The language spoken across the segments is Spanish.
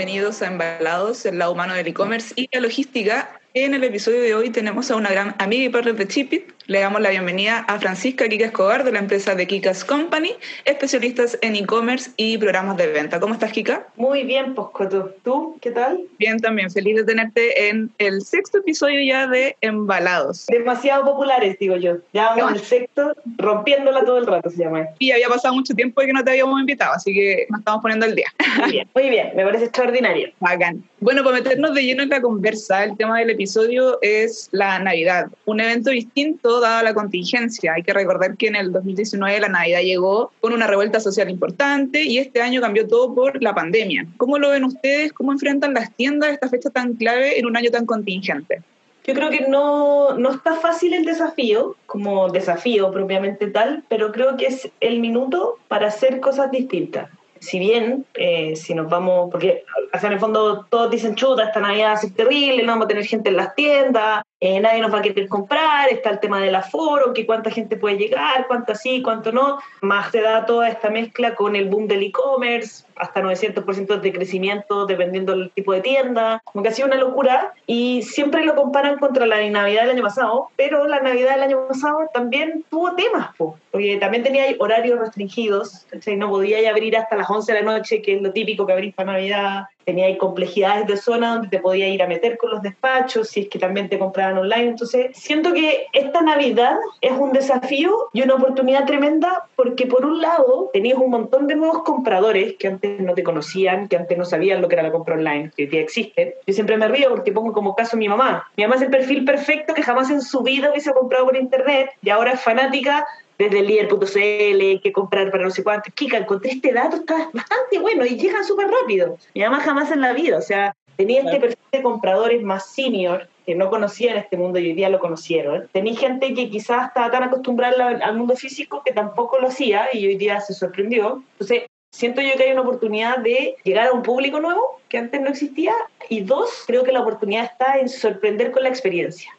bienvenidos a Embalados, el lado humano del e-commerce y la logística. En el episodio de hoy tenemos a una gran amiga y partner de Chipit. Le damos la bienvenida a Francisca Kika Escobar de la empresa de Kikas Company, especialistas en e-commerce y programas de venta. ¿Cómo estás, Kika? Muy bien, Poscoto. ¿Tú qué tal? Bien, también. Feliz de tenerte en el sexto episodio ya de Embalados. Demasiado populares, digo yo. Ya vamos al sexto, rompiéndola todo el rato se llama. Y había pasado mucho tiempo que no te habíamos invitado, así que nos estamos poniendo el día. Muy bien, muy bien. Me parece extraordinario. Bacán. Bueno, para meternos de lleno en la conversa, el tema del episodio es la Navidad, un evento distinto dada la contingencia. Hay que recordar que en el 2019 la Navidad llegó con una revuelta social importante y este año cambió todo por la pandemia. ¿Cómo lo ven ustedes? ¿Cómo enfrentan las tiendas esta fecha tan clave en un año tan contingente? Yo creo que no, no está fácil el desafío, como desafío propiamente tal, pero creo que es el minuto para hacer cosas distintas si bien, eh, si nos vamos, porque hacia en el fondo todos dicen, chuta, esta Navidad es terrible, no vamos a tener gente en las tiendas, eh, nadie nos va a querer comprar, está el tema del aforo, que cuánta gente puede llegar, cuánto sí, cuánto no, más se da toda esta mezcla con el boom del e-commerce, hasta 900% de crecimiento dependiendo del tipo de tienda, como que ha sido una locura y siempre lo comparan contra la Navidad del año pasado, pero la Navidad del año pasado también tuvo temas, porque también tenía horarios restringidos, no podía abrir hasta las 11 de la noche, que es lo típico que abrís para Navidad, tenía complejidades de zona donde te podía ir a meter con los despachos, si es que también te compraban online. Entonces, siento que esta Navidad es un desafío y una oportunidad tremenda porque por un lado tenías un montón de nuevos compradores que antes no te conocían, que antes no sabían lo que era la compra online, que hoy día existe. Yo siempre me río porque pongo como caso a mi mamá. Mi mamá es el perfil perfecto que jamás en su vida hubiese comprado por internet y ahora es fanática desde líder.cl, que comprar para no sé cuánto. Kika, encontré este dato, está bastante bueno y llegan súper rápido. Mi mamá jamás en la vida, o sea, tenía este perfil de compradores más senior que no conocían este mundo y hoy día lo conocieron. Tenía gente que quizás estaba tan acostumbrada al mundo físico que tampoco lo hacía y hoy día se sorprendió. Entonces, siento yo que hay una oportunidad de llegar a un público nuevo que antes no existía y dos, creo que la oportunidad está en sorprender con la experiencia,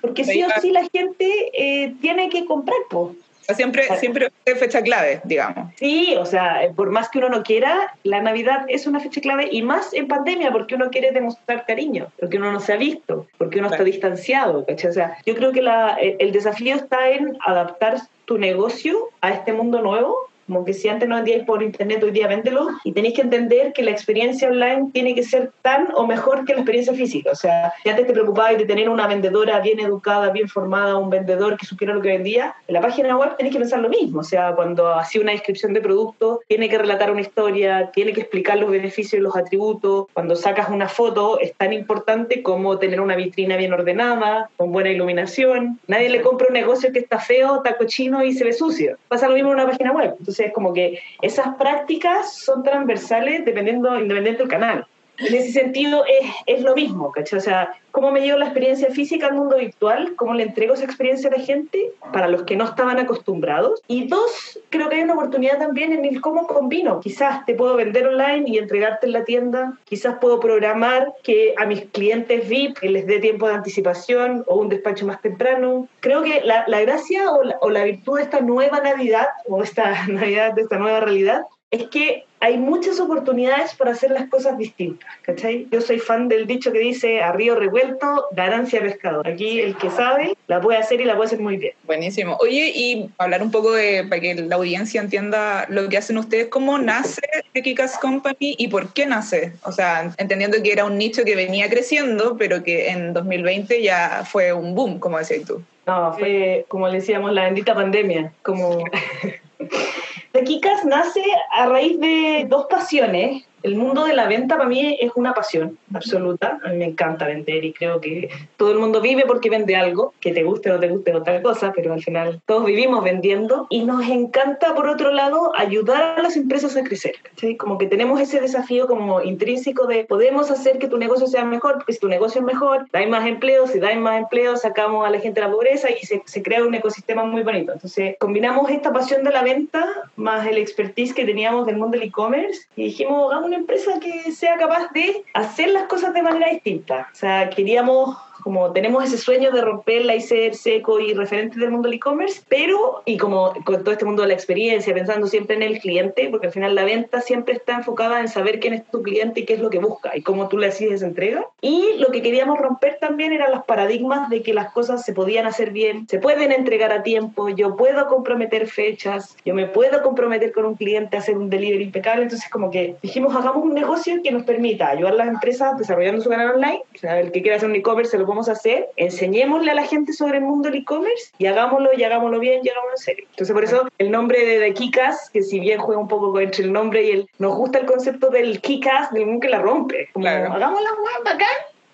Porque sí o sí la gente eh, tiene que comprar, pues siempre, siempre es fecha clave, digamos. Sí, o sea, por más que uno no quiera, la Navidad es una fecha clave y más en pandemia porque uno quiere demostrar cariño, porque uno no se ha visto, porque uno está distanciado, O sea, yo creo que la, el desafío está en adaptar tu negocio a este mundo nuevo como que si antes no vendíais por internet, hoy día véndelo. Y tenéis que entender que la experiencia online tiene que ser tan o mejor que la experiencia física. O sea, si antes te preocupabas de tener una vendedora bien educada, bien formada, un vendedor que supiera lo que vendía, en la página web tenéis que pensar lo mismo. O sea, cuando hacía una descripción de producto, tiene que relatar una historia, tiene que explicar los beneficios y los atributos. Cuando sacas una foto, es tan importante como tener una vitrina bien ordenada, con buena iluminación. Nadie le compra un negocio que está feo, está cochino y se ve sucio. Pasa lo mismo en una página web. Entonces, es como que esas prácticas son transversales dependiendo, independiente del canal. En ese sentido es, es lo mismo, ¿cachai? O sea, ¿cómo me llevo la experiencia física al mundo virtual? ¿Cómo le entrego esa experiencia a la gente para los que no estaban acostumbrados? Y dos, creo que hay una oportunidad también en el cómo combino. Quizás te puedo vender online y entregarte en la tienda. Quizás puedo programar que a mis clientes VIP les dé tiempo de anticipación o un despacho más temprano. Creo que la, la gracia o la, o la virtud de esta nueva Navidad o esta Navidad, de esta nueva realidad, es que hay muchas oportunidades para hacer las cosas distintas, ¿cachai? Yo soy fan del dicho que dice a río revuelto, ganancia pescador. Aquí el que sabe la puede hacer y la puede hacer muy bien. Buenísimo. Oye, y hablar un poco de, para que la audiencia entienda lo que hacen ustedes, ¿cómo nace Kikas Company y por qué nace? O sea, entendiendo que era un nicho que venía creciendo, pero que en 2020 ya fue un boom, como decías tú. No, fue, como le decíamos, la bendita pandemia, como... De Kikas nace a raíz de dos pasiones el mundo de la venta para mí es una pasión absoluta. A mí me encanta vender y creo que todo el mundo vive porque vende algo, que te guste o no te guste otra cosa, pero al final todos vivimos vendiendo y nos encanta, por otro lado, ayudar a las empresas a crecer. ¿sí? Como que tenemos ese desafío como intrínseco de podemos hacer que tu negocio sea mejor, porque si tu negocio es mejor, dais más empleos, si dais más empleos, sacamos a la gente de la pobreza y se, se crea un ecosistema muy bonito. Entonces, combinamos esta pasión de la venta más el expertise que teníamos del mundo del e-commerce y dijimos, hagamos una empresa que sea capaz de hacer las cosas de manera distinta. O sea, queríamos como tenemos ese sueño de romperla y ser seco y referente del mundo del e-commerce, pero, y como con todo este mundo de la experiencia, pensando siempre en el cliente, porque al final la venta siempre está enfocada en saber quién es tu cliente y qué es lo que busca y cómo tú le haces esa entrega. Y lo que queríamos romper también eran los paradigmas de que las cosas se podían hacer bien, se pueden entregar a tiempo, yo puedo comprometer fechas, yo me puedo comprometer con un cliente a hacer un delivery impecable, entonces como que dijimos, hagamos un negocio que nos permita ayudar a las empresas desarrollando su canal online, o sea, el que quiera hacer un e-commerce se lo podemos hacer, enseñémosle a la gente sobre el mundo del e-commerce y hagámoslo y hagámoslo bien y hagámoslo en serio. Entonces por eso el nombre de The Kikas, que si bien juega un poco entre el nombre y el, nos gusta el concepto del Kikas, del mundo que la rompe, como Claro. hagámosla bacán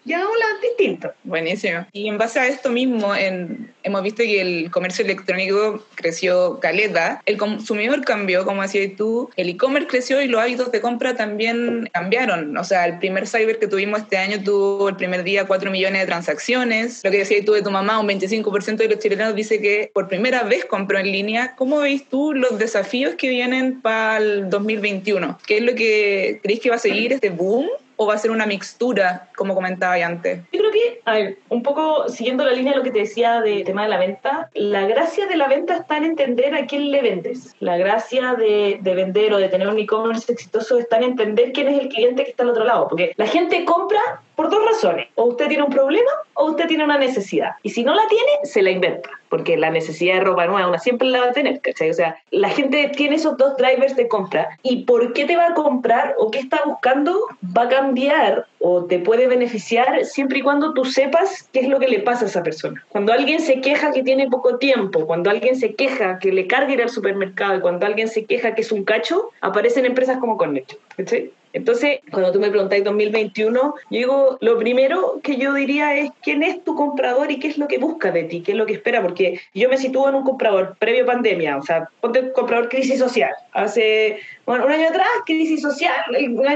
y hagámosla distinto. Buenísimo. Y en base a esto mismo, en- hemos visto que el comercio electrónico creció caleta, el consumidor cambió, como decías tú, el e-commerce creció y los hábitos de compra también cambiaron. O sea, el primer cyber que tuvimos este año tuvo el primer día 4 millones de transacciones. Lo que decías tú de tu mamá, un 25% de los chilenos dice que por primera vez compró en línea. ¿Cómo veis tú los desafíos que vienen para el 2021? ¿Qué es lo que creéis que va a seguir este boom? ¿O va a ser una mixtura, como comentaba antes? Yo creo que, a ver, un poco siguiendo la línea de lo que te decía del tema de la venta, la gracia de la venta está en entender a quién le vendes. La gracia de, de vender o de tener un e-commerce exitoso está en entender quién es el cliente que está al otro lado. Porque la gente compra por dos razones. O usted tiene un problema o usted tiene una necesidad. Y si no la tiene, se la inventa. Porque la necesidad de ropa nueva, una siempre la va a tener. O sea, la gente tiene esos dos drivers de compra. ¿Y por qué te va a comprar o qué está buscando? Va a cambiar o te puede beneficiar siempre y cuando tú sepas qué es lo que le pasa a esa persona. Cuando alguien se queja que tiene poco tiempo, cuando alguien se queja que le carga ir al supermercado cuando alguien se queja que es un cacho, aparecen empresas como Connection. ¿cachai? Entonces, cuando tú me preguntáis 2021, yo digo, lo primero que yo diría es quién es tu comprador y qué es lo que busca de ti, qué es lo que espera, porque yo me sitúo en un comprador previo pandemia, o sea, ponte comprador crisis social. Hace, bueno, un año atrás, crisis social,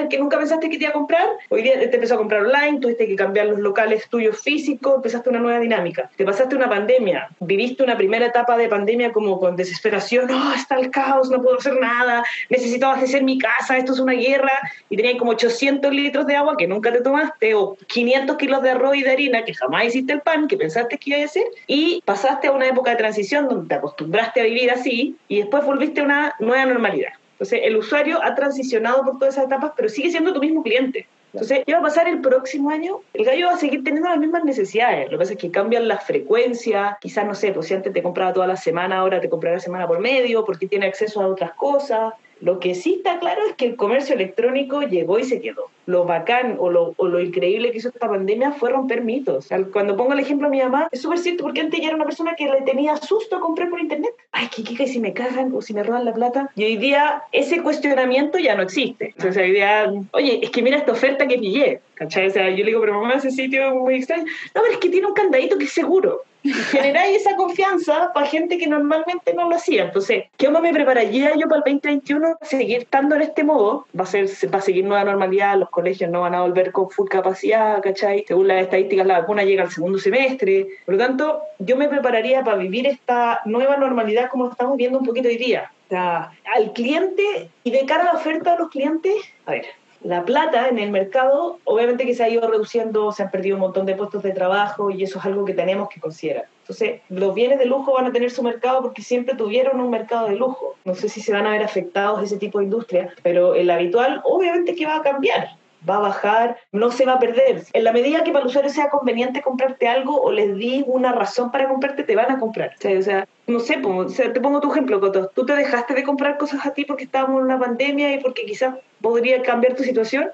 que nunca pensaste que te iba a comprar, hoy día te empezó a comprar online, tuviste que cambiar los locales tuyos físicos, empezaste una nueva dinámica. Te pasaste una pandemia, viviste una primera etapa de pandemia como con desesperación, no, está el caos, no puedo hacer nada, necesito abastecer mi casa, esto es una guerra, y tenías como 800 litros de agua que nunca te tomaste, o 500 kilos de arroz y de harina que jamás hiciste el pan, que pensaste que iba a hacer, y pasaste a una época de transición donde te acostumbraste a vivir así, y después volviste a una nueva normalidad. Entonces, el usuario ha transicionado por todas esas etapas, pero sigue siendo tu mismo cliente. Entonces, ¿qué va a pasar el próximo año? El gallo va a seguir teniendo las mismas necesidades. Lo que pasa es que cambian las frecuencias. Quizás, no sé, pues si antes te compraba toda la semana, ahora te comprará semana por medio, porque tiene acceso a otras cosas. Lo que sí está claro es que el comercio electrónico llegó y se quedó. Lo bacán o lo, o lo increíble que hizo esta pandemia fue romper mitos. Cuando pongo el ejemplo a mi mamá, es súper cierto porque antes ya era una persona que le tenía susto a comprar por internet. Ay, ¿qué, qué, qué si me cagan o si me roban la plata? Y hoy día ese cuestionamiento ya no existe. O sea, hoy día, oye, es que mira esta oferta que pillé. ¿Cachai? O sea, yo le digo, pero mamá, ese sitio es muy extraño. No, pero es que tiene un candadito que es seguro. Generáis esa confianza para gente que normalmente no lo hacía. Entonces, ¿qué onda me prepararía yo para el 2021? Seguir estando en este modo, va a, ser, va a seguir nueva normalidad, los colegios no van a volver con full capacidad, ¿cachai? Según las estadísticas, la vacuna llega al segundo semestre. Por lo tanto, yo me prepararía para vivir esta nueva normalidad como estamos viendo un poquito hoy día. O sea, al cliente y de cara a la oferta de los clientes, a ver, la plata en el mercado, obviamente que se ha ido reduciendo, se han perdido un montón de puestos de trabajo y eso es algo que tenemos que considerar. Entonces, los bienes de lujo van a tener su mercado porque siempre tuvieron un mercado de lujo. No sé si se van a ver afectados ese tipo de industria, pero el habitual obviamente que va a cambiar. Va a bajar, no se va a perder. En la medida que para el usuario sea conveniente comprarte algo o les di una razón para comprarte, te van a comprar. O sea, o sea, no sé, o sea, te pongo tu ejemplo, Coto. Tú te dejaste de comprar cosas a ti porque estábamos en una pandemia y porque quizás podría cambiar tu situación.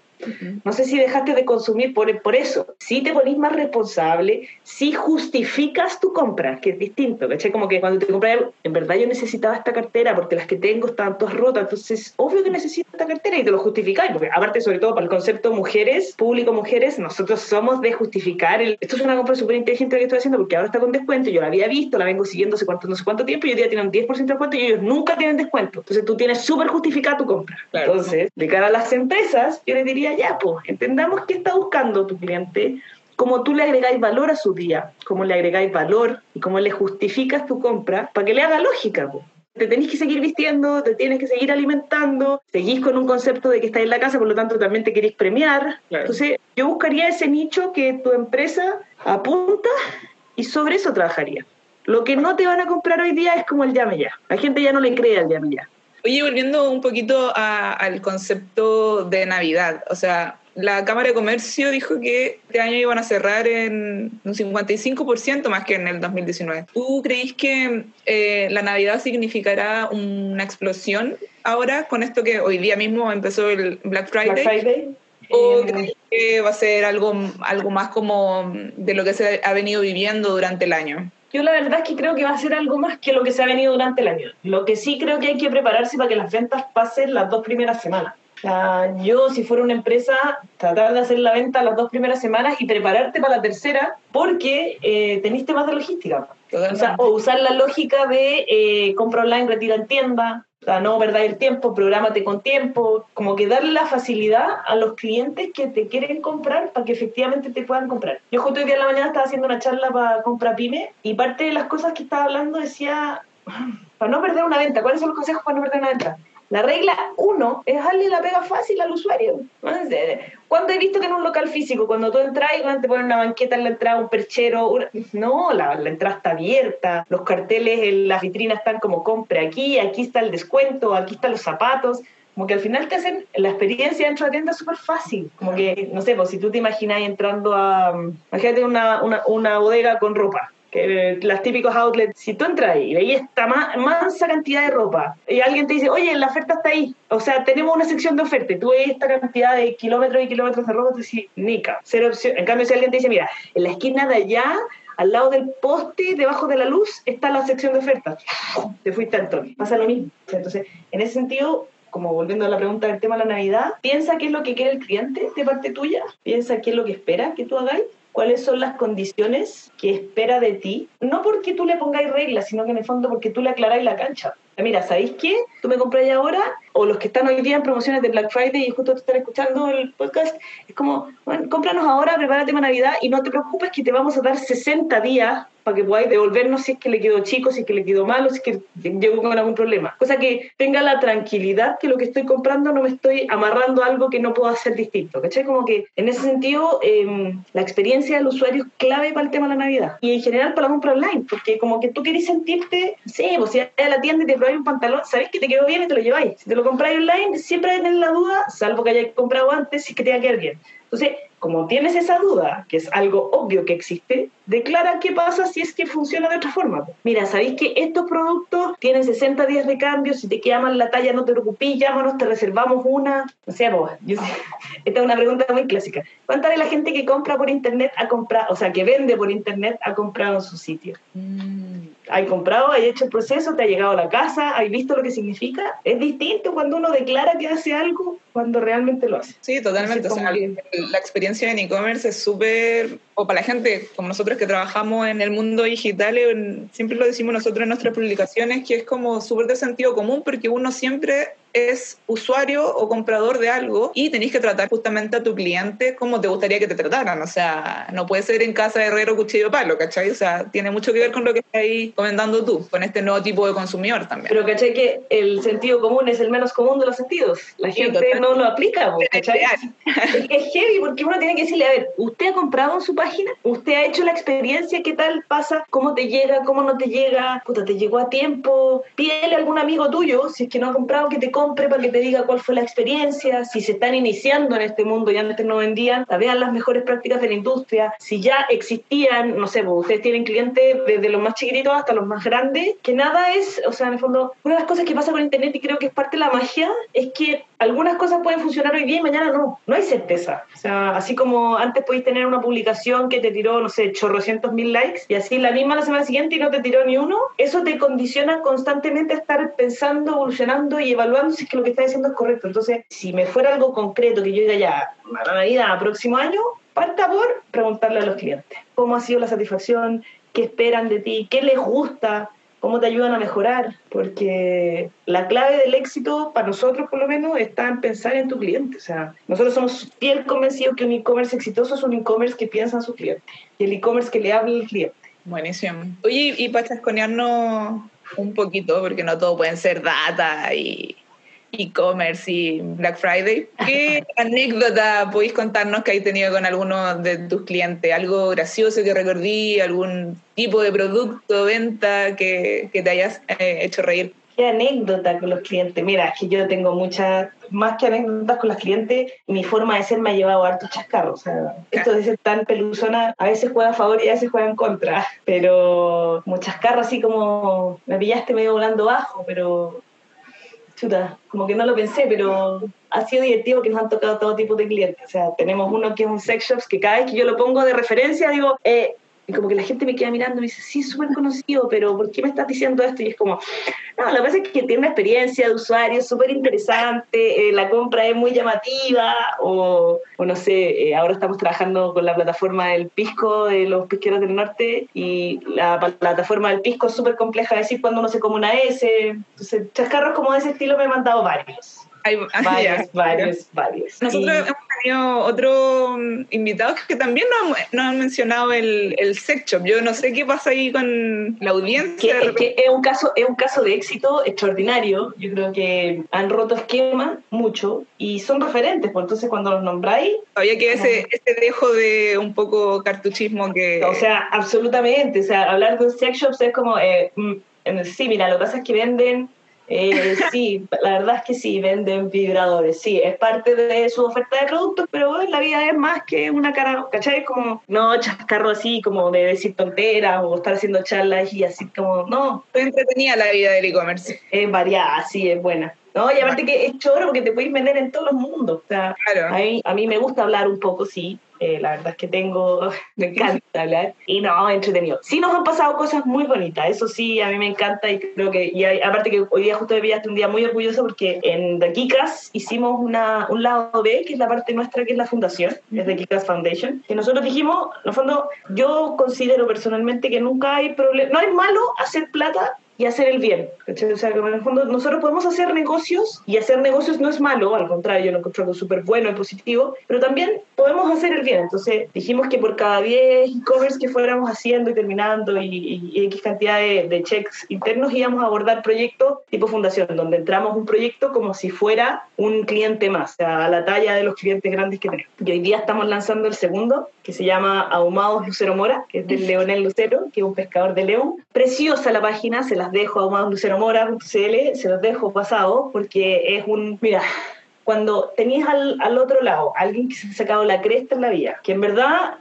No sé si dejaste de consumir por, por eso. Si te ponís más responsable, si justificas tu compra, que es distinto, ¿cachai? Como que cuando te compras en verdad yo necesitaba esta cartera porque las que tengo estaban todas rotas, entonces obvio que necesito esta cartera y te lo justificáis, porque aparte sobre todo para el concepto mujeres, público mujeres, nosotros somos de justificar, el, esto es una compra súper inteligente que estoy haciendo porque ahora está con descuento, yo la había visto, la vengo siguiendo hace cuánto, no sé cuánto tiempo y hoy día tienen un 10% de descuento y ellos nunca tienen descuento, entonces tú tienes súper justificada tu compra. Claro. Entonces, de cara a las empresas, yo les diría ya, pues, entendamos qué está buscando tu cliente, cómo tú le agregáis valor a su día, cómo le agregáis valor y cómo le justificas tu compra para que le haga lógica. po. te tenés que seguir vistiendo, te tienes que seguir alimentando, seguís con un concepto de que estás en la casa, por lo tanto también te querés premiar. Entonces, yo buscaría ese nicho que tu empresa apunta y sobre eso trabajaría. Lo que no te van a comprar hoy día es como el llame ya. La gente ya no le cree al llame ya. Oye, volviendo un poquito al concepto de Navidad, o sea, la Cámara de Comercio dijo que este año iban a cerrar en un 55% más que en el 2019. ¿Tú crees que eh, la Navidad significará una explosión ahora con esto que hoy día mismo empezó el Black Friday? Black Friday. ¿O eh, crees que va a ser algo, algo más como de lo que se ha venido viviendo durante el año? Yo la verdad es que creo que va a ser algo más que lo que se ha venido durante el año. Lo que sí creo que hay que prepararse para que las ventas pasen las dos primeras semanas yo, si fuera una empresa, tratar de hacer la venta las dos primeras semanas y prepararte para la tercera, porque eh, tenéis temas de logística. O, usar la lógica de eh, compra online, retira en tienda, o sea, no perder el tiempo, prográmate con tiempo, como que darle la facilidad a los clientes que te quieren comprar para que efectivamente te puedan comprar. Yo justo hoy día en la mañana estaba haciendo una charla para compra pyme y parte de las cosas que estaba hablando decía, para no perder una venta, ¿cuáles son los consejos para no perder una venta? La regla uno es darle la pega fácil al usuario. ¿Cuándo he visto que en un local físico, cuando tú entras y te ponen una banqueta en la entrada, un perchero? No, la, la, entrada está abierta, los carteles en las vitrinas están como compre aquí, aquí está el descuento, aquí están los zapatos. Como que al final te hacen la experiencia dentro de la tienda súper fácil. Como que, no sé, pues si tú te imaginas entrando a, imagínate una, una, una bodega con ropa que las típicos outlets, si tú entras ahí y veis esta mansa cantidad de ropa y alguien te dice, oye, la oferta está ahí, o sea, tenemos una sección de oferta, tú ves esta cantidad de kilómetros y kilómetros de ropa, tú dices, nica, cero opción. En cambio, si alguien te dice, mira, en la esquina de allá, al lado del poste, debajo de la luz, está la sección de ofertas, te fuiste al toque. Pasa lo mismo. Entonces, en ese sentido, como volviendo a la pregunta del tema de la Navidad, piensa qué es lo que quiere el cliente de parte tuya, piensa qué es lo que espera que tú hagáis cuáles son las condiciones que espera de ti, no porque tú le pongáis reglas, sino que en el fondo porque tú le aclaráis la cancha. Mira, ¿sabéis qué? Tú me compráis ahora, o los que están hoy día en promociones de Black Friday y justo te están escuchando el podcast, es como, bueno, cómpranos ahora, prepárate para Navidad y no te preocupes que te vamos a dar 60 días para que podáis devolvernos si es que le quedó chico, si es que le quedó malo, si es que llegó con algún problema. Cosa que tenga la tranquilidad que lo que estoy comprando no me estoy amarrando a algo que no puedo hacer distinto. ¿Cachai? Como que en ese sentido em, la experiencia del usuario es clave para el tema de la Navidad. Y en general para la compra online, porque como que tú querés sentirte, sí, pues si a la tienda y te probáis un pantalón, sabés que te quedó bien y te lo lleváis. Si te lo compráis online, siempre hay la duda, salvo que hayáis comprado antes, si que te va a quedar bien. Entonces, como tienes esa duda, que es algo obvio que existe, declara qué pasa si es que funciona de otra forma. Mira, sabéis que estos productos tienen 60 días de cambio, si te queda mal la talla no te preocupes, llámanos, te reservamos una. O sea, vos, esta es una pregunta muy clásica. ¿Cuánta de la gente que compra por internet ha comprado, o sea, que vende por internet ha comprado en su sitio? Mm. ¿Hay comprado, hay hecho el proceso, te ha llegado a la casa, hay visto lo que significa? Es distinto cuando uno declara que hace algo cuando realmente lo hace. Sí, totalmente. O sea, la experiencia en e-commerce es súper, o para la gente como nosotros que trabajamos en el mundo digital, siempre lo decimos nosotros en nuestras publicaciones, que es como súper de sentido común porque uno siempre es usuario o comprador de algo y tenéis que tratar justamente a tu cliente como te gustaría que te trataran. O sea, no puede ser en casa de herrero, cuchillo, palo, ¿cachai? O sea, tiene mucho que ver con lo que estás ahí comentando tú, con este nuevo tipo de consumidor también. Pero, ¿cachai? Que el sentido común es el menos común de los sentidos. La gente no lo aplica, ¿cachai? es heavy porque uno tiene que decirle, a ver, ¿usted ha comprado en su página? ¿Usted ha hecho la experiencia? ¿Qué tal pasa? ¿Cómo te llega? ¿Cómo no te llega? Puta, ¿te llegó a tiempo? Pídele a algún amigo tuyo, si es que no ha comprado, que te compre para que te diga cuál fue la experiencia, si se están iniciando en este mundo y antes no vendían, vean las mejores prácticas de la industria, si ya existían, no sé, pues, ustedes tienen clientes desde los más chiquititos hasta los más grandes, que nada es, o sea, en el fondo, una de las cosas que pasa con Internet y creo que es parte de la magia, es que algunas cosas pueden funcionar hoy día y mañana no, no hay certeza. O sea, así como antes podéis tener una publicación que te tiró, no sé, chorrocientos mil likes y así la misma la semana siguiente y no te tiró ni uno, eso te condiciona constantemente a estar pensando, evolucionando y evaluando si es que lo que estás diciendo es correcto. Entonces, si me fuera algo concreto que yo diga ya, a Navidad, próximo año, parta por preguntarle a los clientes cómo ha sido la satisfacción, qué esperan de ti, qué les gusta, cómo te ayudan a mejorar, porque la clave del éxito para nosotros por lo menos está en pensar en tu cliente. O sea, nosotros somos bien convencidos que un e-commerce exitoso es un e-commerce que piensa en su cliente y el e-commerce que le habla al cliente. Buenísimo. Oye, y para chasconearnos un poquito, porque no todo pueden ser data y e-commerce y Black Friday. ¿Qué anécdota podéis contarnos que hay tenido con alguno de tus clientes? ¿Algo gracioso que recordí? ¿Algún tipo de producto, venta que, que te hayas eh, hecho reír? ¿Qué anécdota con los clientes? Mira, es que yo tengo muchas, más que anécdotas con los clientes, mi forma de ser me ha llevado a harto chascarro. O sea, esto de ser tan peluzona, a veces juega a favor y a veces juega en contra. Pero muchas carros así como, me pillaste medio volando bajo, pero chuta, como que no lo pensé, pero ha sido divertido que nos han tocado todo tipo de clientes. O sea, tenemos uno que es un sex shop que cada vez que yo lo pongo de referencia digo, eh, y como que la gente me queda mirando y me dice, sí, súper conocido, pero ¿por qué me estás diciendo esto? Y es como, no, lo que pasa es que tiene una experiencia de usuario súper interesante, eh, la compra es muy llamativa, o, no sé, eh, ahora estamos trabajando con la plataforma del Pisco de los pesqueros del norte y la plataforma del Pisco es súper compleja de decir cuando uno se come una S. Entonces, chascarros como de ese estilo me he mandado varios. Hay, Varios, varios, varios. Nosotros Y- hemos tenido otros invitados que también nos, han- nos han mencionado el, el sex shop. Yo no sé qué pasa ahí con la audiencia. que, es que es un caso es un caso de éxito extraordinario yo creo que han roto esquemas mucho y son referentes pues entonces cuando los nombráis Todavía que ese, ese dejo de un poco cartuchismo que... o sea absolutamente o sea hablar de un sex shop es como eh, mm, sí mira lo que pasa es que venden eh, sí, la verdad es que sí, venden vibradores, sí, es parte de su oferta de productos, pero la vida es más que una cara, ¿cachai? Como no chascarro así, como de decir tonteras o estar haciendo charlas y así como, no, Estoy entretenida la vida del e-commerce. es variada, sí, es buena. No, y aparte que es choro porque te puedes vender en todos los mundos. O sea, Claro. a mí, a mí me gusta hablar un poco, sí. Eh, la verdad es que tengo, me encanta hablar. Y no, entretenido. Sí nos han pasado cosas muy bonitas, eso sí, a mí me encanta y creo que, y hay- aparte que hoy día justo me pillaste un día muy orgulloso porque en The Kikas hicimos una, un lado B, que es la parte nuestra, que es la fundación, es The Kikas Foundation, que nosotros dijimos, en el fondo, yo considero personalmente que nunca hay problema, no es malo hacer plata y hacer el bien. ¿cachai? O sea, que en el fondo nosotros podemos hacer negocios y hacer negocios no es malo, al contrario, yo lo encuentro algo súper bueno y positivo, pero también podemos hacer el bien. Entonces dijimos que por cada 10 e-commerce que fuéramos haciendo y terminando y, y- y X cantidad de, de checks internos íbamos a abordar proyectos tipo fundación, donde entramos un proyecto como si fuera un cliente más, o sea, a la talla de los clientes grandes que tenemos. Y hoy día estamos lanzando el segundo, que se llama Ahumados Lucero Mora, que es del Leonel Lucero, que es un pescador de León. Preciosa la página, se las dejo ahumadosluceromora.cl, se los dejo pasado, porque es un, mira, cuando tenías al, al otro lado alguien que se ha sacado la cresta en la vida, que en verdad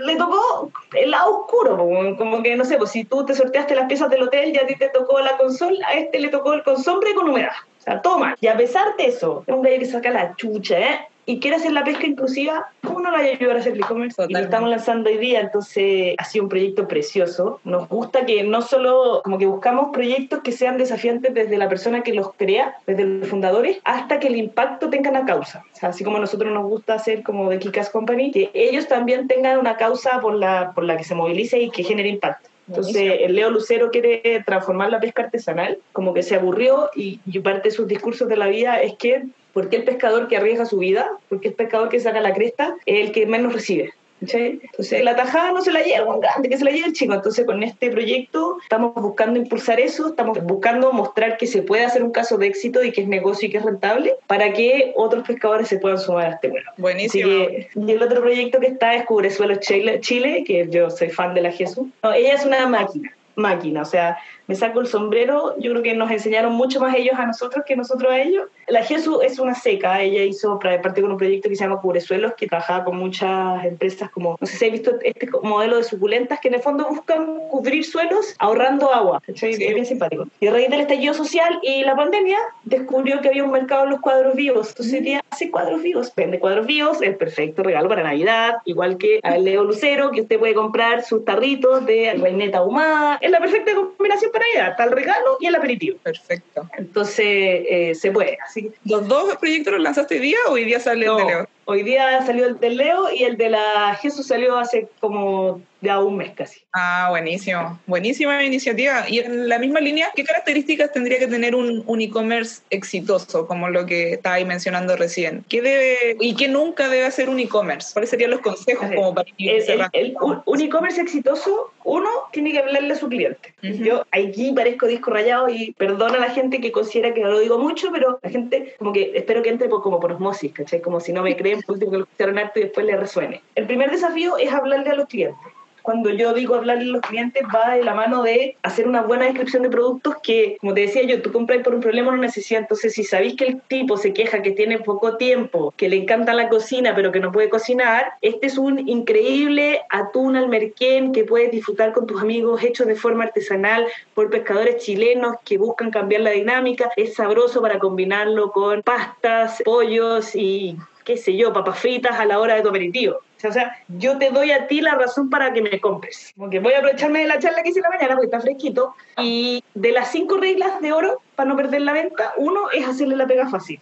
le tocó el lado oscuro, como, como que no sé, pues si tú te sorteaste las piezas del hotel y a ti te tocó la consola, a este le tocó el consombre con humedad. O sea, toma. Y a pesar de eso, es un gallo que saca la chucha, ¿eh? Y quiere hacer la pesca inclusiva, ¿cómo no la vaya a ayudar a hacer el e-commerce? Y lo estamos lanzando hoy día, entonces ha sido un proyecto precioso. Nos gusta que no solo, como que buscamos proyectos que sean desafiantes desde la persona que los crea, desde los fundadores, hasta que el impacto tenga una causa. O sea, así como a nosotros nos gusta hacer como de Kikas Company, que ellos también tengan una causa por la, por la que se movilice y que genere impacto. Entonces, el Leo Lucero quiere transformar la pesca artesanal, como que se aburrió y, y parte de sus discursos de la vida es que, ¿por qué el pescador que arriesga su vida, porque el pescador que saca la cresta es el que menos recibe? Entonces, la tajada no se la lleva un grande, que se la lleve el chico. Entonces, con este proyecto estamos buscando impulsar eso, estamos buscando mostrar que se puede hacer un caso de éxito y que es negocio y que es rentable para que otros pescadores se puedan sumar a este vuelo. Buenísimo. que, y el otro proyecto que está es Cubresuelos Chile, Chile, que yo soy fan de la Jesús. No, ella es una máquina, máquina, o sea, me saco el sombrero, yo creo que nos enseñaron mucho más ellos a nosotros que nosotros a ellos. La Jesús es una seca, ella hizo parte con un proyecto que se llama Cubresuelos, que trabajaba con muchas empresas como, no sé si has visto este modelo de suculentas, que en el fondo buscan cubrir suelos ahorrando agua. Sí. es bien simpático. Y a raíz del estallido social y la pandemia, descubrió que había un mercado en los cuadros vivos, entonces ella hace cuadros vivos, vende cuadros vivos, el perfecto regalo para Navidad, igual que a Leo Lucero, que usted puede comprar sus tarritos de reineta ahumada, es la perfecta combinación para Navidad, está el regalo y el aperitivo. Perfecto. Entonces, eh, se puede. Así ¿Los dos proyectos los lanzaste hoy día o hoy día sale el no, de Leo? hoy día salió el del Leo y el de la Jesús salió hace como ya un mes casi. Ah, buenísimo. Buenísima iniciativa. Y en la misma línea, ¿qué características tendría que tener un, un e-commerce exitoso, como lo que estabais mencionando recién? ¿Qué debe y qué nunca debe hacer un e-commerce? ¿Cuáles serían los consejos como para el, Un e-commerce exitoso, uno, tiene que hablarle a su cliente. Yo aquí parezco disco rayado y perdona a la gente que considera que lo digo mucho, pero la gente como que espero que entre como por osmosis, ¿cachai? Como si no me creen, por último que lo escucharon harto y después le resuene. El primer desafío es hablarle a los clientes cuando yo digo hablarle a los clientes va de la mano de hacer una buena descripción de productos que, como te decía yo, tú compras por un problema o una necesidad. Entonces, si sabéis que el tipo se queja que tiene poco tiempo, que le encanta la cocina, pero que no puede cocinar, este es un increíble atún al merquén que puedes disfrutar con tus amigos, hecho de forma artesanal por pescadores chilenos que buscan cambiar la dinámica. Es sabroso para combinarlo con pastas, pollos y qué sé yo, papas fritas a la hora de tu aperitivo. O sea, yo te doy a ti la razón para que me compres. Porque voy a aprovecharme de la charla que hice la mañana porque está fresquito. Y de las cinco reglas de oro para no perder la venta, uno es hacerle la pega fácil.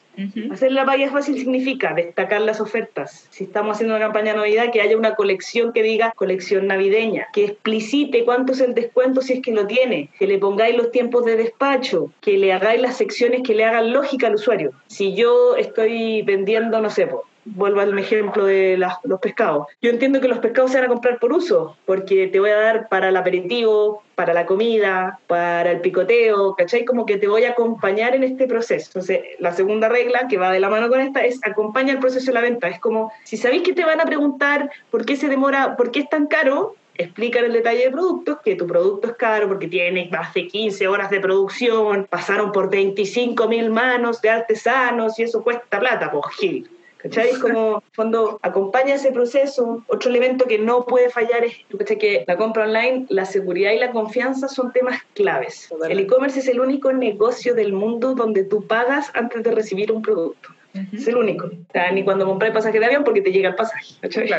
Hacerle la pega fácil significa destacar las ofertas. Si estamos haciendo una campaña de Navidad, que haya una colección que diga colección navideña, que explicite cuánto es el descuento si es que lo tiene, que le pongáis los tiempos de despacho, que le hagáis las secciones que le hagan lógica al usuario. Si yo estoy vendiendo, no sé, vuelvo al ejemplo de los pescados. Yo entiendo que los pescados se van a comprar por uso, porque te voy a dar para el aperitivo, para la comida, para el picoteo, ¿cachai? Como que te voy a acompañar en este proceso. Entonces, la segunda regla que va de la mano con esta es acompaña el proceso de la venta. Es como, si sabéis que te van a preguntar por qué se demora, por qué es tan caro, explicar el detalle de productos, que tu producto es caro porque tiene más de 15 horas de producción, pasaron por 25 mil manos de artesanos y eso cuesta plata, pues Gil. ¿Cachai? Como, cuando acompaña ese proceso. Otro elemento que no puede fallar es que la compra online, la seguridad y la confianza son temas claves. El e-commerce es el único negocio del mundo donde tú pagas antes de recibir un producto. Es el único. O sea, ni cuando compras pasaje de avión porque te llega el pasaje.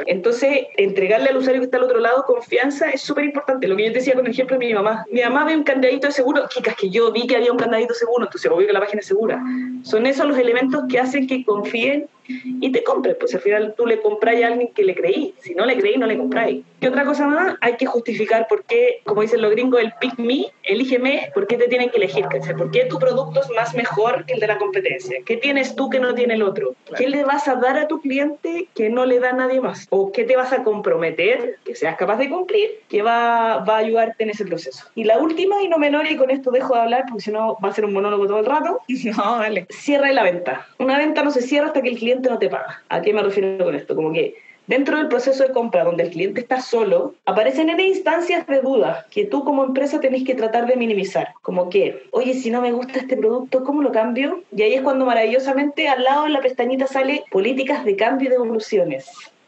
Entonces, entregarle al usuario que está al otro lado confianza es súper importante. Lo que yo te decía con el ejemplo de mi mamá. Mi mamá ve un candadito de seguro. Chicas, que yo vi que había un candadito seguro, entonces obvio que la página es segura. Son esos los elementos que hacen que confíen y te compres. Pues al final tú le compras a alguien que le creí. Si no le creí, no le compráis. Y otra cosa más, hay que justificar por qué, como dicen los gringos, el pick me, elígeme, por qué te tienen que elegir. ¿Por qué tu producto es más mejor que el de la competencia? ¿Qué tienes tú que no tiene el otro? ¿Qué le vas a dar a tu cliente que no le da a nadie más? ¿O qué te vas a comprometer que seas capaz de cumplir que va, va a ayudarte en ese proceso? Y la última y no menor, y con esto dejo de hablar porque si no va a ser un monólogo todo el rato. No, vale. Cierra la venta. Una venta no se cierra hasta que el cliente no te paga. ¿A qué me refiero con esto? Como que Dentro del proceso de compra, donde el cliente está solo, aparecen en instancias de duda que tú como empresa tenés que tratar de minimizar. Como que, oye, si no me gusta este producto, ¿cómo lo cambio? Y ahí es cuando maravillosamente al lado de la pestañita sale políticas de cambio y de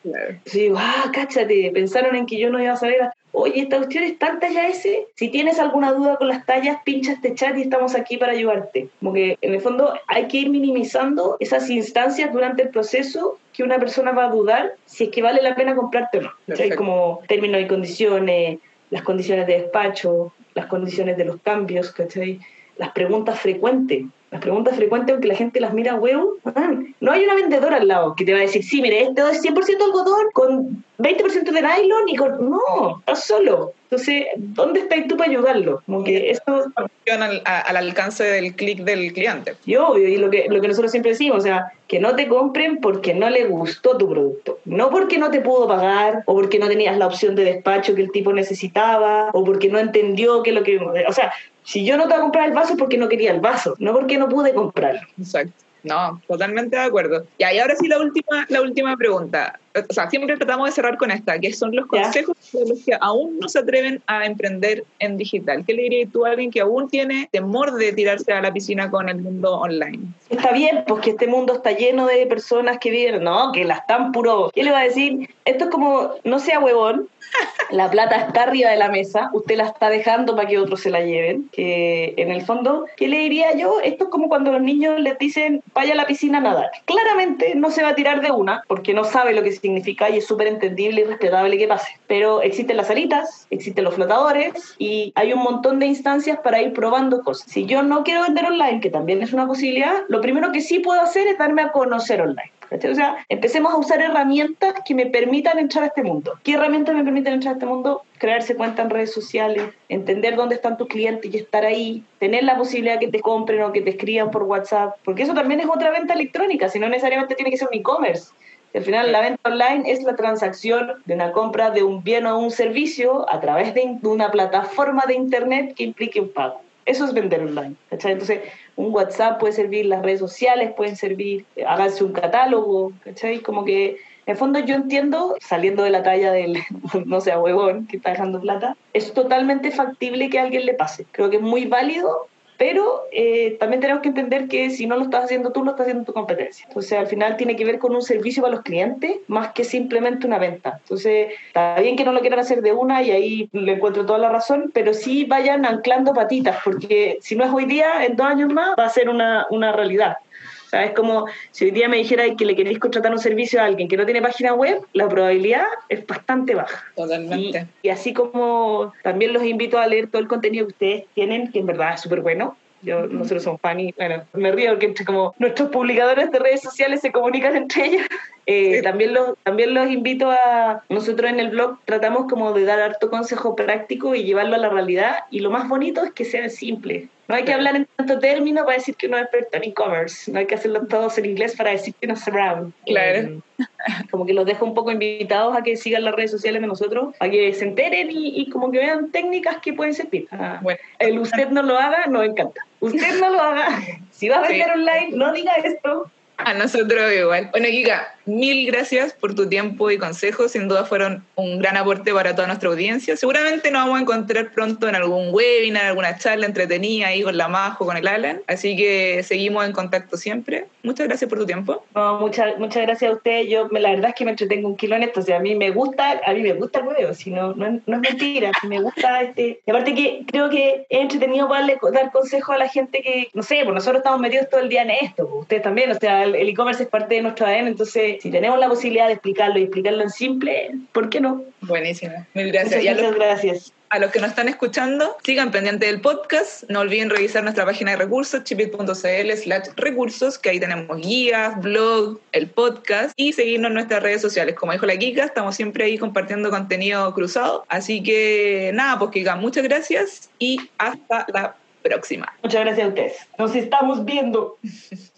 Claro. Sí, ah, cáchate, pensaron en que yo no iba a saber oye, esta cuestión es tan talla S, si tienes alguna duda con las tallas, pincha este chat y estamos aquí para ayudarte. Como que en el fondo hay que ir minimizando esas instancias durante el proceso que una persona va a dudar si es que vale la pena comprarte o como términos y condiciones, las condiciones de despacho, las condiciones de los cambios, ¿cachai? Las preguntas frecuentes. Las preguntas frecuentes, aunque la gente las mira huevo, no hay una vendedora al lado que te va a decir, sí, mire, esto es 100% algodón con 20% de nylon y con... No, estás solo. Entonces, ¿dónde estás tú para ayudarlo? Como que esto... Al, al alcance del clic del cliente. Y obvio, y lo que, lo que nosotros siempre decimos, o sea, que no te compren porque no le gustó tu producto. No porque no te pudo pagar, o porque no tenías la opción de despacho que el tipo necesitaba, o porque no entendió que lo que... O sea, si yo no te voy a comprar el vaso porque no quería el vaso, no porque no pude comprarlo. Exacto. No, totalmente de acuerdo. Y ahí ahora sí la última, la última pregunta. O sea, siempre tratamos de cerrar con esta, que son los consejos de los que aún no se atreven a emprender en digital. ¿Qué le dirías tú a alguien que aún tiene temor de tirarse a la piscina con el mundo online? Está bien, porque este mundo está lleno de personas que vienen, no, que la están puro. ¿Qué le va a decir? Esto es como, no sea huevón, la plata está arriba de la mesa, usted la está dejando para que otros se la lleven, que en el fondo, ¿qué le diría yo? Esto es como cuando los niños les dicen, vaya a la piscina a nadar. Claramente no se va a tirar de una, porque no sabe lo que significa y es súper entendible y respetable que pase. Pero existen las alitas, existen los flotadores y hay un montón de instancias para ir probando cosas. Si yo no quiero vender online, que también es una posibilidad, lo primero que sí puedo hacer es darme a conocer online. O sea, empecemos a usar herramientas que me permitan entrar a este mundo. ¿Qué herramientas me permiten entrar a este mundo? Crearse cuenta en redes sociales, entender dónde están tus clientes y estar ahí, tener la posibilidad que te compren o que te escriban por WhatsApp, porque eso también es otra venta electrónica, si no necesariamente tiene que ser un e-commerce. Al final, la venta online es la transacción de una compra de un bien o un servicio a través de una plataforma de Internet que implique un pago. Eso es vender online. ¿cachai? Entonces, un WhatsApp puede servir, las redes sociales pueden servir, háganse un catálogo, ¿cachai? Como que, en el fondo, yo entiendo, saliendo de la talla del, no sé, huevón que está dejando plata, es totalmente factible que a alguien le pase. Creo que es muy válido pero eh, también tenemos que entender que si no lo estás haciendo tú, lo estás haciendo tu competencia. Entonces, al final tiene que ver con un servicio para los clientes más que simplemente una venta. Entonces, está bien que no lo quieran hacer de una y ahí le encuentro toda la razón, pero sí vayan anclando patitas, porque si no es hoy día, en dos años más va a ser una, una realidad. Es como si hoy día me dijera que le queréis contratar un servicio a alguien que no tiene página web, la probabilidad es bastante baja. Totalmente. Y, así como también los invito a leer todo el contenido que ustedes tienen, que en verdad es súper bueno. Yo, nosotros somos fan y bueno, me río porque entre como nuestros publicadores de redes sociales se comunican entre ellos. Eh, también, los, también los invito a, nosotros en el blog tratamos como de dar harto consejo práctico y llevarlo a la realidad y lo más bonito es que sea simple. No hay que hablar en tanto término para decir que uno es experto en e-commerce, no hay que hacerlo todos en inglés para decir que no se brown. Claro. Eh, como que los dejo un poco invitados a que sigan las redes sociales de nosotros, a que se enteren y, como que vean técnicas que pueden servir. Ah, bueno. El usted no lo haga, nos encanta. Usted no lo haga. Si va a vender online, no diga esto. A nosotros igual. Bueno, Kika, mil gracias por tu tiempo y consejos. Sin duda fueron un gran aporte para toda nuestra audiencia. Seguramente nos vamos a encontrar pronto en algún webinar, alguna charla entretenida ahí con la Majo, con el Alan. Así que seguimos en contacto siempre. Muchas gracias por tu tiempo. muchas, muchas gracias a usted. Yo la verdad es que me entretengo un kilo en esto. O sea, a mí me gusta, a mí me gusta el huevo, si no, no, es mentira. Me gusta este. Y aparte que creo que es entretenido darle, dar consejos a la gente que, no sé, pues nosotros estamos metidos todo el día en esto. Pues ustedes también. O sea, el e-commerce es parte de nuestro ADN, entonces si tenemos la posibilidad de explicarlo y explicarlo en simple, ¿por qué no? Buenísimo. Mil gracias. Muchas, gracias. A los que nos están escuchando, sigan pendientes del podcast. No olviden revisar nuestra página de recursos, chipit.cl slash recursos, que ahí tenemos guías, blog, el podcast y seguirnos en nuestras redes sociales. Como dijo la Kika, estamos siempre ahí compartiendo contenido cruzado. Así que nada, pues Kika, muchas gracias y hasta la próxima. Muchas gracias a ustedes. Nos estamos viendo.